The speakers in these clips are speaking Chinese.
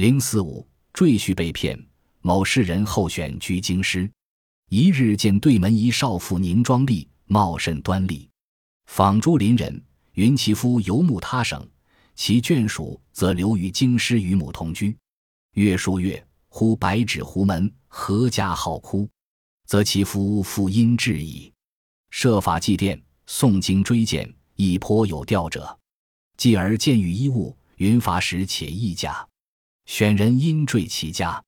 零四五赘婿被骗，某士人候选居京师。一日见对门一少妇凝妆丽，貌甚端丽，访诸邻人，云其夫游牧他省，其眷属则留于京师与母同居。月数月，忽白纸胡门，阖家号哭，则其夫复因至矣。设法祭奠，诵经追荐，亦颇有调者。继而见遇衣物，云乏时且易假，选人因坠其家。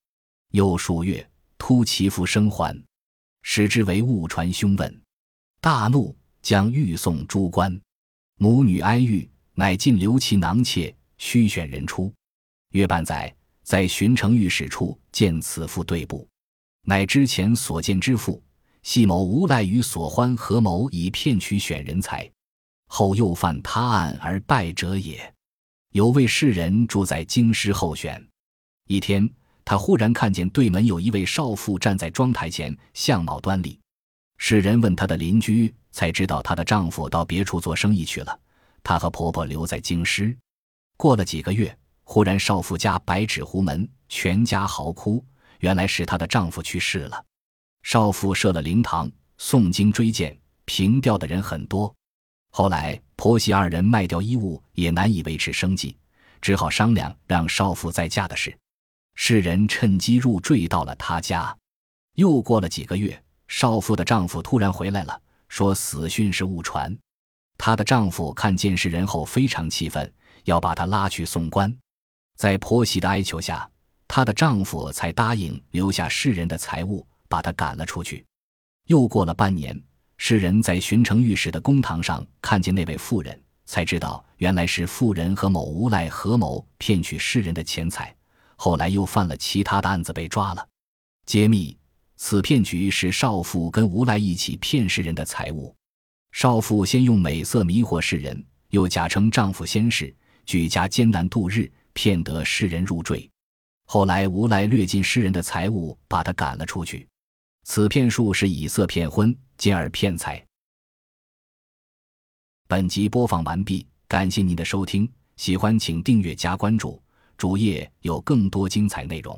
又数月，突其父生还。使之为误传凶问，大怒，将欲送诸官。母女哀欲，乃尽留其囊妾，须选人出。约半载，在巡城御史处见此妇对簿，乃之前所见之妇，系某无赖与所欢合谋以骗取选人才，后又犯他案而败者也。有位士人住在京师候选，一天。他忽然看见对门有一位少妇站在妆台前，相貌端丽。世人问她的邻居，才知道她的丈夫到别处做生意去了，她和婆婆留在京师。过了几个月，忽然少妇家白纸糊门，全家嚎哭，原来是她的丈夫去世了。少妇设了灵堂，诵经追荐，凭吊的人很多。后来婆媳二人卖掉衣物，也难以维持生计，只好商量让少妇再嫁的事。世人趁机入赘到了他家，又过了几个月，少妇的丈夫突然回来了，说死讯是误传。她的丈夫看见世人后非常气愤，要把她拉去送官。在婆媳的哀求下，她的丈夫才答应留下世人的财物，把她赶了出去。又过了半年，世人在巡城御史的公堂上看见那位妇人，才知道原来是妇人和某无赖合谋骗取世人的钱财。后来又犯了其他的案子被抓了，揭秘此骗局是少妇跟无赖一起骗世人的财物。少妇先用美色迷惑世人，又假称丈夫先逝，举家艰难度日，骗得世人入赘。后来无赖掠尽世人的财物，把他赶了出去。此骗术是以色骗婚，进而骗财。本集播放完毕，感谢您的收听，喜欢请订阅加关注。主页有更多精彩内容。